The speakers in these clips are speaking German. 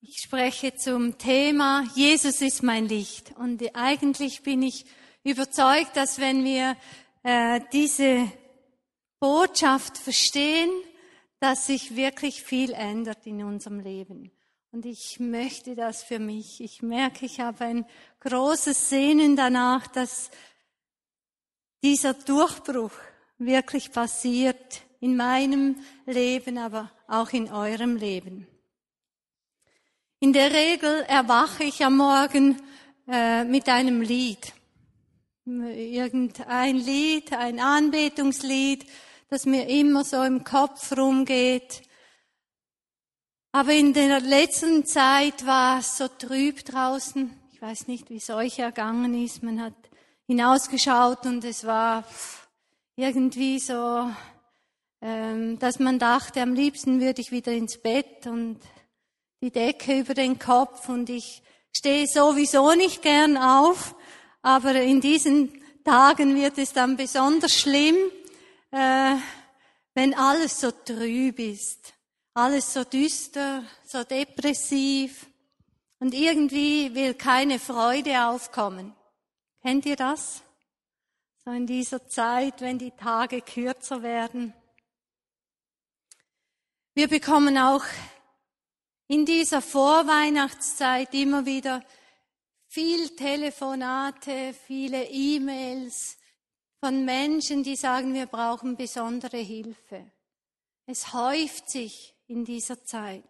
Ich spreche zum Thema Jesus ist mein Licht. Und eigentlich bin ich überzeugt, dass wenn wir äh, diese Botschaft verstehen, dass sich wirklich viel ändert in unserem Leben. Und ich möchte das für mich. Ich merke, ich habe ein großes Sehnen danach, dass dieser Durchbruch wirklich passiert in meinem Leben, aber auch in eurem Leben. In der Regel erwache ich am Morgen äh, mit einem Lied. Irgendein Lied, ein Anbetungslied, das mir immer so im Kopf rumgeht. Aber in der letzten Zeit war es so trüb draußen. Ich weiß nicht, wie es euch ergangen ist. Man hat hinausgeschaut und es war irgendwie so, ähm, dass man dachte, am liebsten würde ich wieder ins Bett und die Decke über den Kopf und ich stehe sowieso nicht gern auf, aber in diesen Tagen wird es dann besonders schlimm, äh, wenn alles so trüb ist, alles so düster, so depressiv und irgendwie will keine Freude aufkommen. Kennt ihr das? So in dieser Zeit, wenn die Tage kürzer werden. Wir bekommen auch in dieser Vorweihnachtszeit immer wieder viel Telefonate, viele E-Mails von Menschen, die sagen, wir brauchen besondere Hilfe. Es häuft sich in dieser Zeit.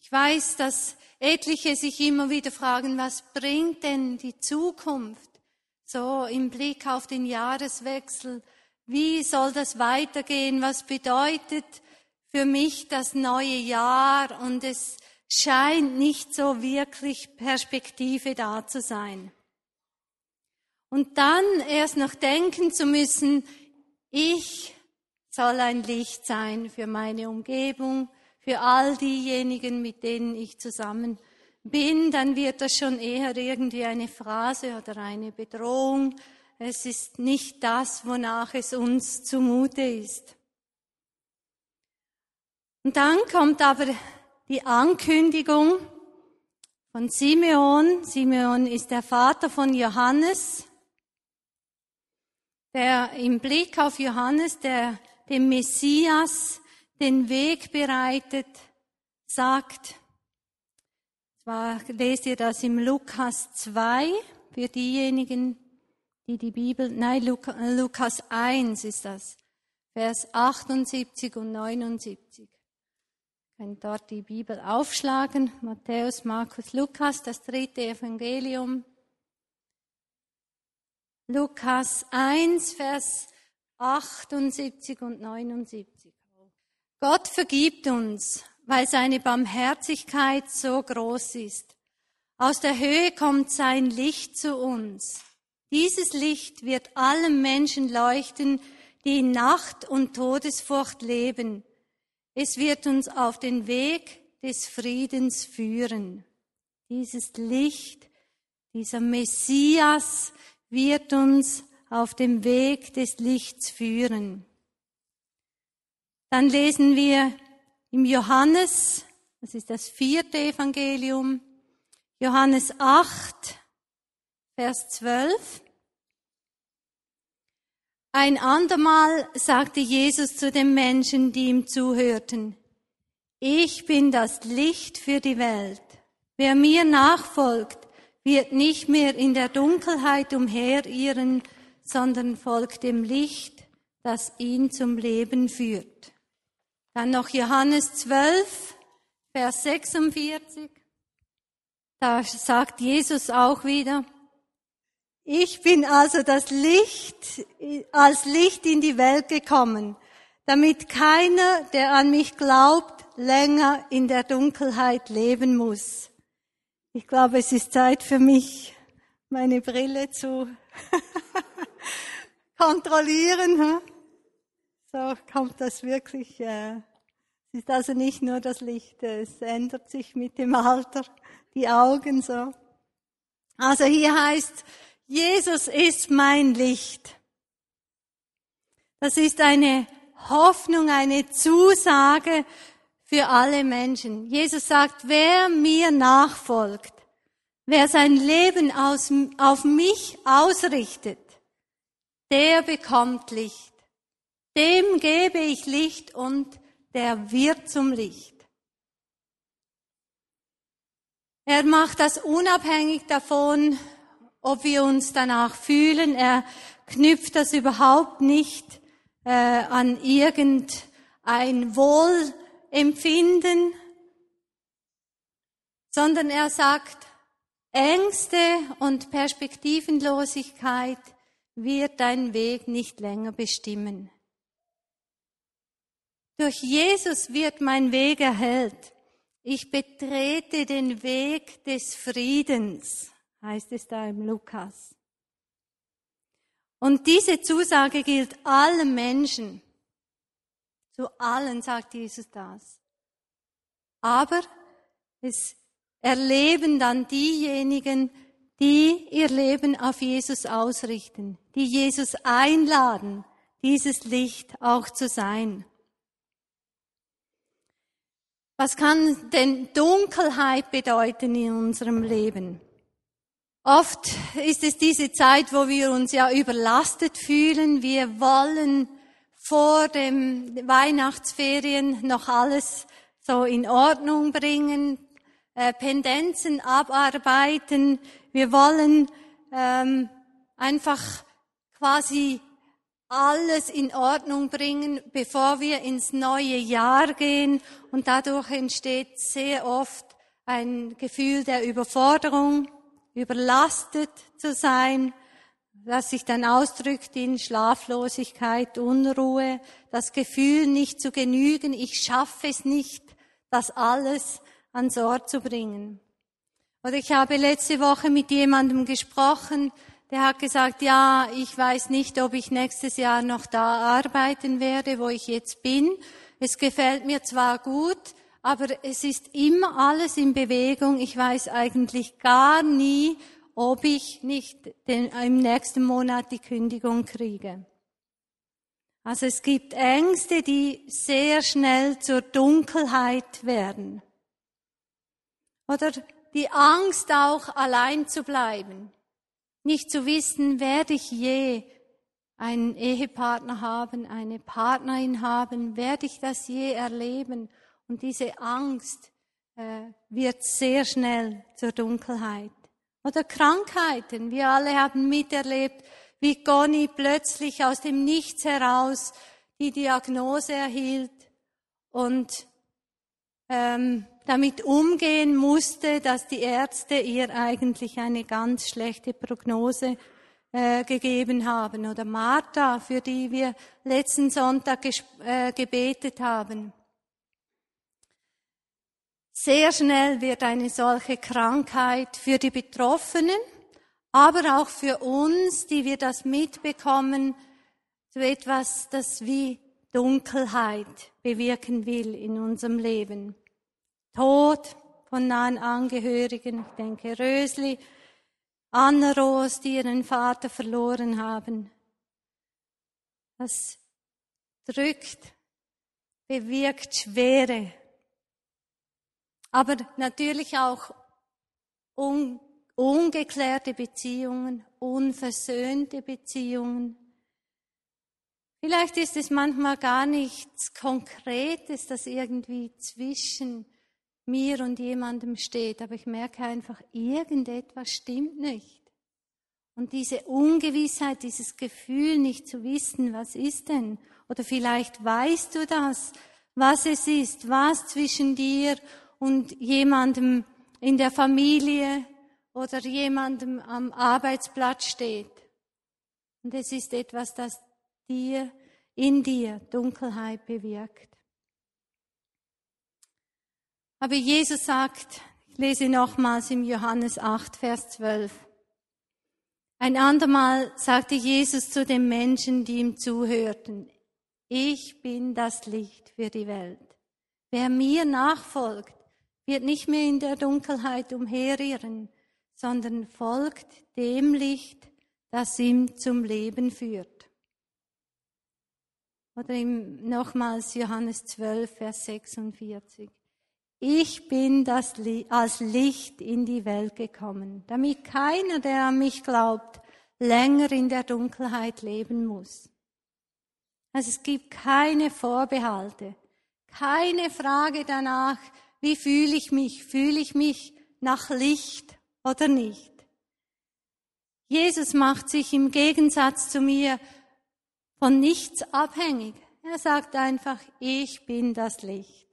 Ich weiß, dass etliche sich immer wieder fragen, was bringt denn die Zukunft so im Blick auf den Jahreswechsel? Wie soll das weitergehen? Was bedeutet für mich das neue Jahr und es scheint nicht so wirklich Perspektive da zu sein. Und dann erst noch denken zu müssen, ich soll ein Licht sein für meine Umgebung, für all diejenigen, mit denen ich zusammen bin, dann wird das schon eher irgendwie eine Phrase oder eine Bedrohung. Es ist nicht das, wonach es uns zumute ist. Und dann kommt aber die Ankündigung von Simeon. Simeon ist der Vater von Johannes, der im Blick auf Johannes, der dem Messias den Weg bereitet, sagt, zwar lest ihr das im Lukas 2 für diejenigen, die die Bibel, nein, Lukas 1 ist das, Vers 78 und 79 können dort die Bibel aufschlagen. Matthäus, Markus, Lukas, das dritte Evangelium. Lukas 1, Vers 78 und 79. Gott vergibt uns, weil seine Barmherzigkeit so groß ist. Aus der Höhe kommt sein Licht zu uns. Dieses Licht wird allen Menschen leuchten, die in Nacht und Todesfurcht leben. Es wird uns auf den Weg des Friedens führen. Dieses Licht, dieser Messias wird uns auf dem Weg des Lichts führen. Dann lesen wir im Johannes, das ist das vierte Evangelium, Johannes 8, Vers 12. Ein andermal sagte Jesus zu den Menschen, die ihm zuhörten, ich bin das Licht für die Welt. Wer mir nachfolgt, wird nicht mehr in der Dunkelheit umherirren, sondern folgt dem Licht, das ihn zum Leben führt. Dann noch Johannes 12, Vers 46. Da sagt Jesus auch wieder, ich bin also das Licht, als Licht in die Welt gekommen, damit keiner, der an mich glaubt, länger in der Dunkelheit leben muss. Ich glaube, es ist Zeit für mich, meine Brille zu kontrollieren. So kommt das wirklich. Äh, es ist also nicht nur das Licht, es ändert sich mit dem Alter, die Augen so. Also hier heißt, Jesus ist mein Licht. Das ist eine Hoffnung, eine Zusage für alle Menschen. Jesus sagt, wer mir nachfolgt, wer sein Leben aus, auf mich ausrichtet, der bekommt Licht. Dem gebe ich Licht und der wird zum Licht. Er macht das unabhängig davon, ob wir uns danach fühlen. Er knüpft das überhaupt nicht äh, an irgendein Wohlempfinden, sondern er sagt, Ängste und Perspektivenlosigkeit wird dein Weg nicht länger bestimmen. Durch Jesus wird mein Weg erhellt. Ich betrete den Weg des Friedens, heißt es da im Lukas. Und diese Zusage gilt allen Menschen. Zu allen sagt Jesus das. Aber es erleben dann diejenigen, die ihr Leben auf Jesus ausrichten, die Jesus einladen, dieses Licht auch zu sein. Was kann denn Dunkelheit bedeuten in unserem Leben? Oft ist es diese Zeit, wo wir uns ja überlastet fühlen. Wir wollen vor dem Weihnachtsferien noch alles so in Ordnung bringen, äh, Pendenzen abarbeiten. Wir wollen ähm, einfach quasi alles in Ordnung bringen, bevor wir ins neue Jahr gehen. Und dadurch entsteht sehr oft ein Gefühl der Überforderung, überlastet zu sein, das sich dann ausdrückt in Schlaflosigkeit, Unruhe, das Gefühl nicht zu genügen, ich schaffe es nicht, das alles ans Ort zu bringen. Oder ich habe letzte Woche mit jemandem gesprochen, der hat gesagt, ja, ich weiß nicht, ob ich nächstes Jahr noch da arbeiten werde, wo ich jetzt bin. Es gefällt mir zwar gut, aber es ist immer alles in Bewegung. Ich weiß eigentlich gar nie, ob ich nicht den, im nächsten Monat die Kündigung kriege. Also es gibt Ängste, die sehr schnell zur Dunkelheit werden. Oder die Angst auch allein zu bleiben. Nicht zu wissen, werde ich je einen Ehepartner haben, eine Partnerin haben, werde ich das je erleben? Und diese Angst äh, wird sehr schnell zur Dunkelheit. Oder Krankheiten. Wir alle haben miterlebt, wie Conny plötzlich aus dem Nichts heraus die Diagnose erhielt und ähm, damit umgehen musste, dass die Ärzte ihr eigentlich eine ganz schlechte Prognose äh, gegeben haben. Oder Martha, für die wir letzten Sonntag äh, gebetet haben. Sehr schnell wird eine solche Krankheit für die Betroffenen, aber auch für uns, die wir das mitbekommen, so etwas, das wie Dunkelheit bewirken will in unserem Leben. Tod von nahen Angehörigen, ich denke Rösli, Anna Ros, die ihren Vater verloren haben. Das drückt, bewirkt Schwere. Aber natürlich auch un ungeklärte Beziehungen, unversöhnte Beziehungen. Vielleicht ist es manchmal gar nichts Konkretes, das irgendwie zwischen mir und jemandem steht, aber ich merke einfach, irgendetwas stimmt nicht. Und diese Ungewissheit, dieses Gefühl, nicht zu wissen, was ist denn? Oder vielleicht weißt du das, was es ist, was zwischen dir und jemandem in der Familie oder jemandem am Arbeitsplatz steht. Und es ist etwas, das dir, in dir Dunkelheit bewirkt. Aber Jesus sagt, ich lese nochmals im Johannes 8, Vers 12. Ein andermal sagte Jesus zu den Menschen, die ihm zuhörten, ich bin das Licht für die Welt. Wer mir nachfolgt, wird nicht mehr in der Dunkelheit umherirren, sondern folgt dem Licht, das ihm zum Leben führt. Oder im, nochmals Johannes 12, Vers 46. Ich bin das, als Licht in die Welt gekommen, damit keiner, der an mich glaubt, länger in der Dunkelheit leben muss. Also es gibt keine Vorbehalte, keine Frage danach, wie fühle ich mich? Fühle ich mich nach Licht oder nicht? Jesus macht sich im Gegensatz zu mir von nichts abhängig. Er sagt einfach, ich bin das Licht.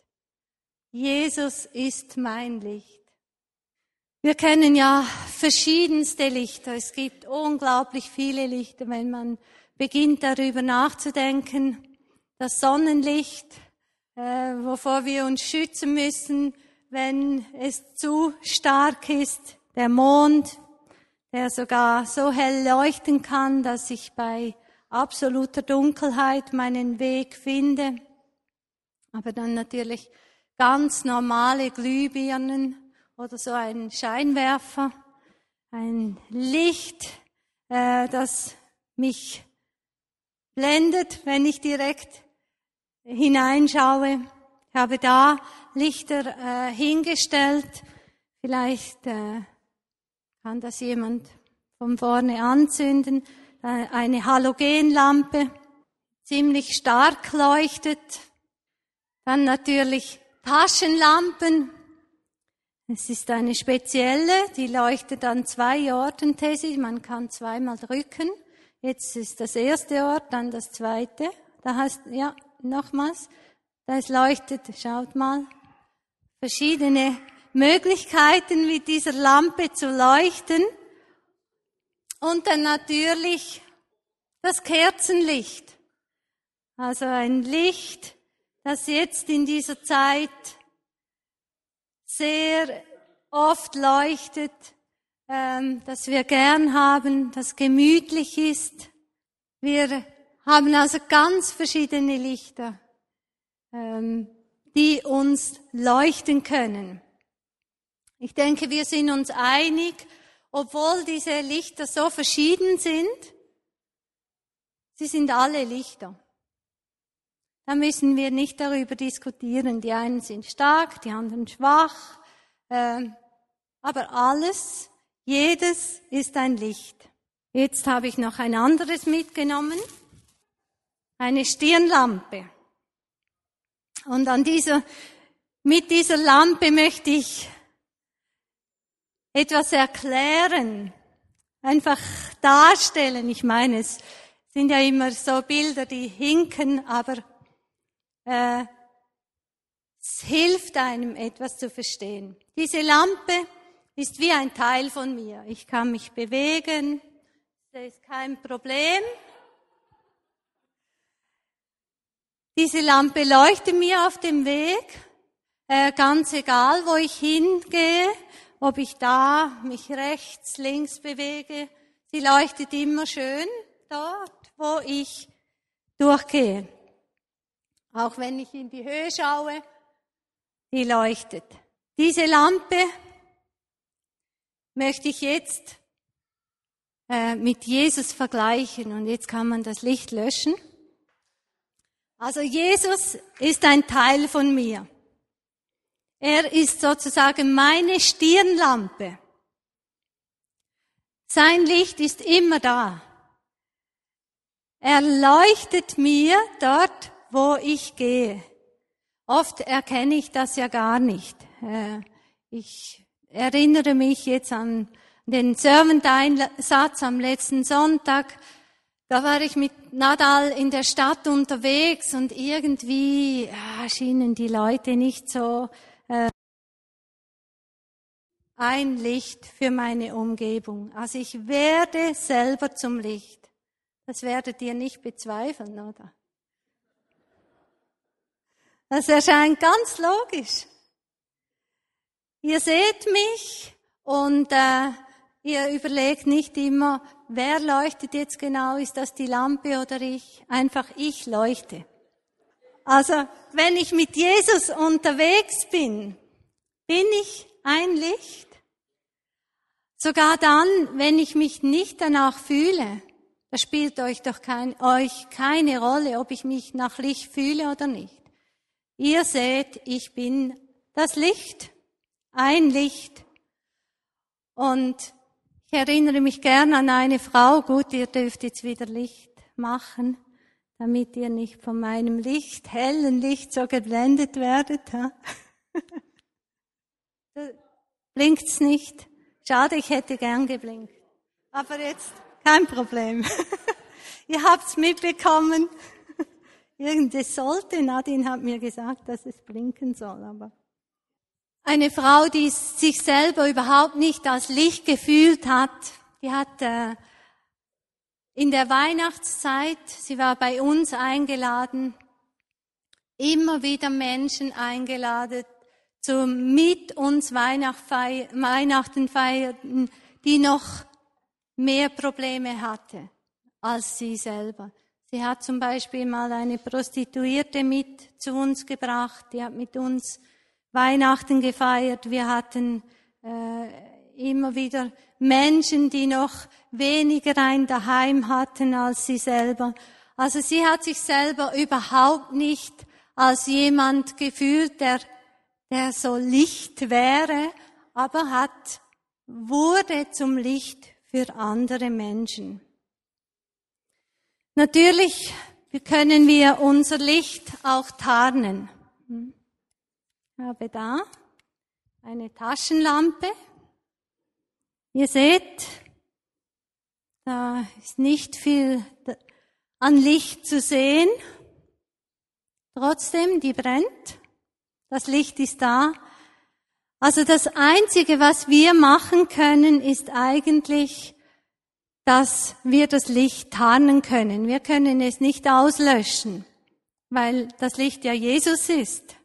Jesus ist mein Licht. Wir kennen ja verschiedenste Lichter. Es gibt unglaublich viele Lichter, wenn man beginnt darüber nachzudenken. Das Sonnenlicht, äh, wovor wir uns schützen müssen, wenn es zu stark ist. Der Mond, der sogar so hell leuchten kann, dass ich bei absoluter Dunkelheit meinen Weg finde. Aber dann natürlich ganz normale Glühbirnen oder so ein Scheinwerfer, ein Licht, äh, das mich blendet, wenn ich direkt hineinschaue. Ich habe da Lichter äh, hingestellt. Vielleicht äh, kann das jemand von vorne anzünden. Äh, eine Halogenlampe, ziemlich stark leuchtet. Dann natürlich Taschenlampen. Es ist eine spezielle, die leuchtet an zwei Orten, Tessie. Man kann zweimal drücken. Jetzt ist das erste Ort, dann das zweite. Da heißt, ja, nochmals. Da es leuchtet, schaut mal. Verschiedene Möglichkeiten mit dieser Lampe zu leuchten. Und dann natürlich das Kerzenlicht. Also ein Licht, das jetzt in dieser Zeit sehr oft leuchtet, ähm, das wir gern haben, das gemütlich ist. Wir haben also ganz verschiedene Lichter, ähm, die uns leuchten können. Ich denke, wir sind uns einig, obwohl diese Lichter so verschieden sind, sie sind alle Lichter. Da müssen wir nicht darüber diskutieren. Die einen sind stark, die anderen schwach. Äh, aber alles, jedes ist ein Licht. Jetzt habe ich noch ein anderes mitgenommen. Eine Stirnlampe. Und an dieser, mit dieser Lampe möchte ich etwas erklären, einfach darstellen. Ich meine, es sind ja immer so Bilder, die hinken, aber äh, es hilft einem, etwas zu verstehen. Diese Lampe ist wie ein Teil von mir. Ich kann mich bewegen, das ist kein Problem. Diese Lampe leuchtet mir auf dem Weg, äh, ganz egal, wo ich hingehe, ob ich da mich rechts, links bewege. Sie leuchtet immer schön dort, wo ich durchgehe. Auch wenn ich in die Höhe schaue, die leuchtet. Diese Lampe möchte ich jetzt äh, mit Jesus vergleichen und jetzt kann man das Licht löschen. Also Jesus ist ein Teil von mir. Er ist sozusagen meine Stirnlampe. Sein Licht ist immer da. Er leuchtet mir dort, wo ich gehe. Oft erkenne ich das ja gar nicht. Äh, ich erinnere mich jetzt an den Servant-Einsatz am letzten Sonntag. Da war ich mit Nadal in der Stadt unterwegs und irgendwie ja, schienen die Leute nicht so äh, ein Licht für meine Umgebung. Also ich werde selber zum Licht. Das werdet ihr nicht bezweifeln, oder? Das erscheint ganz logisch. Ihr seht mich und äh, ihr überlegt nicht immer, wer leuchtet jetzt genau, ist das die Lampe oder ich? Einfach ich leuchte. Also wenn ich mit Jesus unterwegs bin, bin ich ein Licht. Sogar dann, wenn ich mich nicht danach fühle, Das spielt euch doch kein, euch keine Rolle, ob ich mich nach Licht fühle oder nicht. Ihr seht, ich bin das Licht, ein Licht. Und ich erinnere mich gern an eine Frau, gut, ihr dürft jetzt wieder Licht machen, damit ihr nicht von meinem Licht, hellen Licht so geblendet werdet. Blinkt's nicht? Schade, ich hätte gern geblinkt. Aber jetzt kein Problem. ihr habt's mitbekommen. Irgendes sollte, Nadine hat mir gesagt, dass es blinken soll, aber eine Frau, die sich selber überhaupt nicht als Licht gefühlt hat, die hat äh, in der Weihnachtszeit, sie war bei uns eingeladen, immer wieder Menschen eingeladen, zu mit uns Weihnachten feiern, die noch mehr Probleme hatte als sie selber. Sie hat zum Beispiel mal eine Prostituierte mit zu uns gebracht, die hat mit uns Weihnachten gefeiert. Wir hatten äh, immer wieder Menschen, die noch weniger ein Daheim hatten als sie selber. Also sie hat sich selber überhaupt nicht als jemand gefühlt, der, der so Licht wäre, aber hat, wurde zum Licht für andere Menschen. Natürlich können wir unser Licht auch tarnen. Habe da eine Taschenlampe. Ihr seht, da ist nicht viel an Licht zu sehen. Trotzdem, die brennt. Das Licht ist da. Also das Einzige, was wir machen können, ist eigentlich, dass wir das Licht tarnen können. Wir können es nicht auslöschen, weil das Licht ja Jesus ist.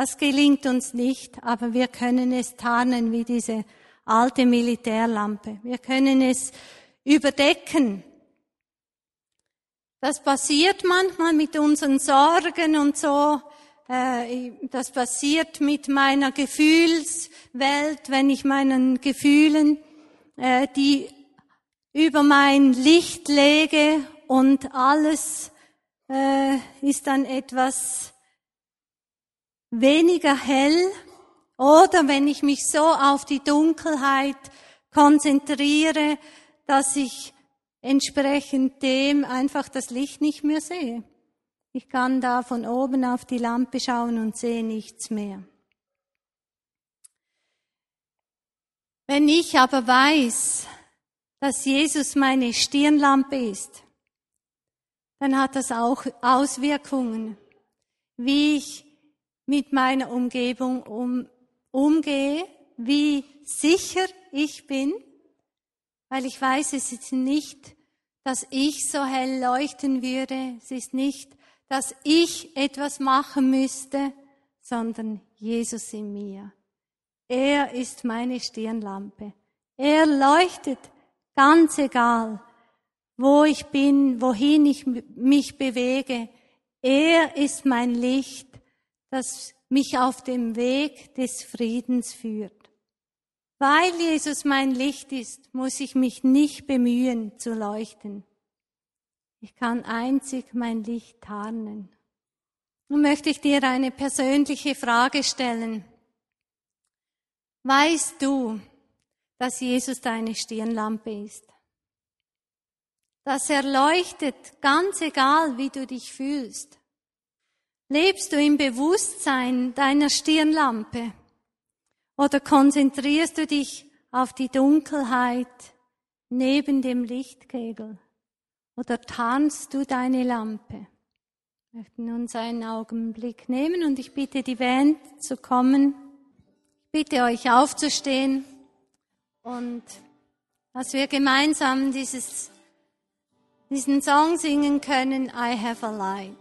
Das gelingt uns nicht, aber wir können es tarnen wie diese alte Militärlampe. Wir können es überdecken. Das passiert manchmal mit unseren Sorgen und so. Äh, das passiert mit meiner Gefühlswelt, wenn ich meinen Gefühlen äh, die über mein Licht lege und alles äh, ist dann etwas weniger hell oder wenn ich mich so auf die Dunkelheit konzentriere, dass ich entsprechend dem einfach das Licht nicht mehr sehe. Ich kann da von oben auf die Lampe schauen und sehe nichts mehr. Wenn ich aber weiß, dass Jesus meine Stirnlampe ist, dann hat das auch Auswirkungen, wie ich mit meiner Umgebung um, umgehe, wie sicher ich bin, weil ich weiß, es ist nicht, dass ich so hell leuchten würde, es ist nicht, dass ich etwas machen müsste, sondern Jesus in mir. Er ist meine Stirnlampe. Er leuchtet, ganz egal, wo ich bin, wohin ich mich bewege. Er ist mein Licht das mich auf dem Weg des Friedens führt. Weil Jesus mein Licht ist, muss ich mich nicht bemühen zu leuchten. Ich kann einzig mein Licht tarnen. Nun möchte ich dir eine persönliche Frage stellen. Weißt du, dass Jesus deine Stirnlampe ist? Dass er leuchtet, ganz egal, wie du dich fühlst. Lebst du im Bewusstsein deiner Stirnlampe? Oder konzentrierst du dich auf die Dunkelheit neben dem Lichtkegel? Oder tarnst du deine Lampe? Wir möchten uns einen Augenblick nehmen und ich bitte die Band zu kommen. Ich bitte euch aufzustehen und dass wir gemeinsam dieses, diesen Song singen können, I have a light.